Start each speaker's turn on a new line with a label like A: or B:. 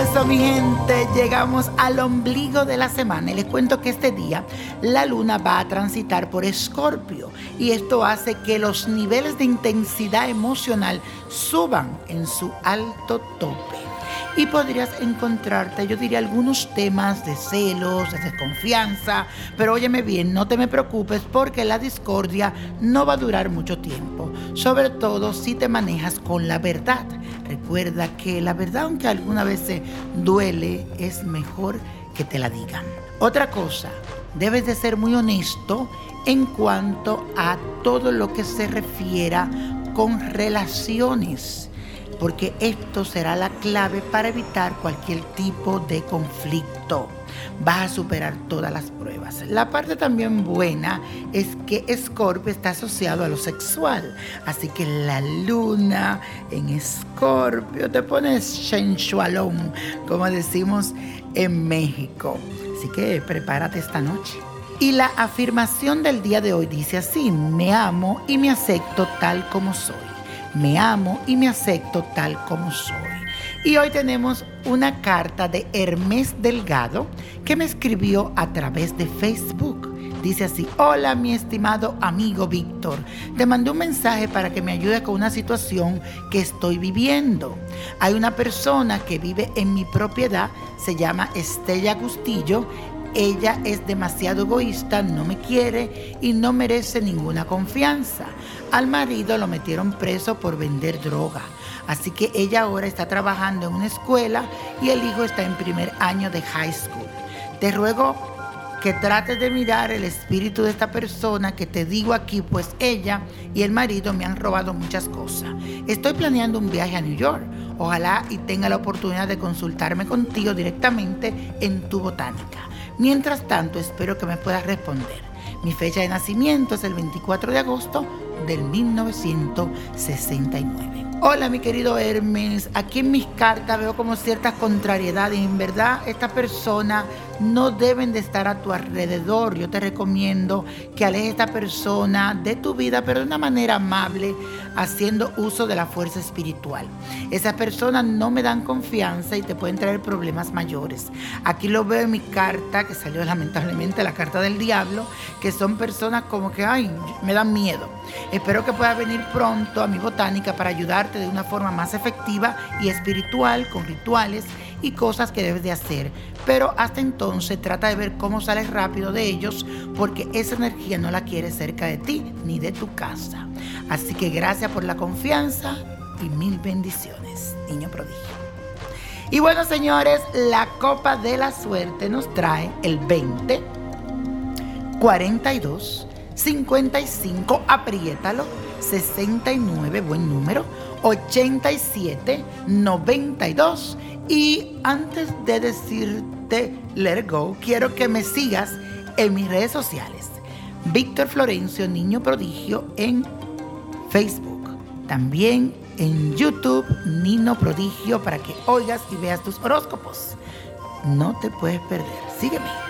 A: eso, mi gente, llegamos al ombligo de la semana y les cuento que este día la luna va a transitar por Escorpio y esto hace que los niveles de intensidad emocional suban en su alto tope y podrías encontrarte, yo diría, algunos temas de celos, de desconfianza, pero óyeme bien, no te me preocupes porque la discordia no va a durar mucho tiempo, sobre todo si te manejas con la verdad. Recuerda que la verdad, aunque alguna vez duele, es mejor que te la digan. Otra cosa, debes de ser muy honesto en cuanto a todo lo que se refiera con relaciones porque esto será la clave para evitar cualquier tipo de conflicto. Vas a superar todas las pruebas. La parte también buena es que Scorpio está asociado a lo sexual, así que la luna en Scorpio te pones sensualón, como decimos en México. Así que prepárate esta noche. Y la afirmación del día de hoy dice así, me amo y me acepto tal como soy me amo y me acepto tal como soy. Y hoy tenemos una carta de Hermes Delgado que me escribió a través de Facebook. Dice así, hola mi estimado amigo Víctor, te mandé un mensaje para que me ayude con una situación que estoy viviendo. Hay una persona que vive en mi propiedad, se llama Estella Gustillo ella es demasiado egoísta, no me quiere y no merece ninguna confianza. Al marido lo metieron preso por vender droga. Así que ella ahora está trabajando en una escuela y el hijo está en primer año de high school. Te ruego que trates de mirar el espíritu de esta persona que te digo aquí, pues ella y el marido me han robado muchas cosas. Estoy planeando un viaje a New York. Ojalá y tenga la oportunidad de consultarme contigo directamente en tu botánica. Mientras tanto, espero que me puedas responder. Mi fecha de nacimiento es el 24 de agosto del 1969. Hola mi querido Hermes, aquí en mis cartas veo como ciertas contrariedades en verdad esta persona no deben de estar a tu alrededor. Yo te recomiendo que alejes a esta persona de tu vida, pero de una manera amable, haciendo uso de la fuerza espiritual. Esas personas no me dan confianza y te pueden traer problemas mayores. Aquí lo veo en mi carta, que salió lamentablemente la carta del diablo, que son personas como que, ay, me dan miedo. Espero que puedas venir pronto a mi botánica para ayudarte de una forma más efectiva y espiritual, con rituales y cosas que debes de hacer. Pero hasta entonces trata de ver cómo sales rápido de ellos porque esa energía no la quieres cerca de ti ni de tu casa. Así que gracias por la confianza y mil bendiciones, niño prodigio. Y bueno, señores, la copa de la suerte nos trae el 20, 42, 55, apriétalo, 69, buen número, 87, 92 y antes de decirte let go, quiero que me sigas en mis redes sociales. Víctor Florencio, Niño Prodigio, en Facebook. También en YouTube, Niño Prodigio, para que oigas y veas tus horóscopos. No te puedes perder. Sígueme.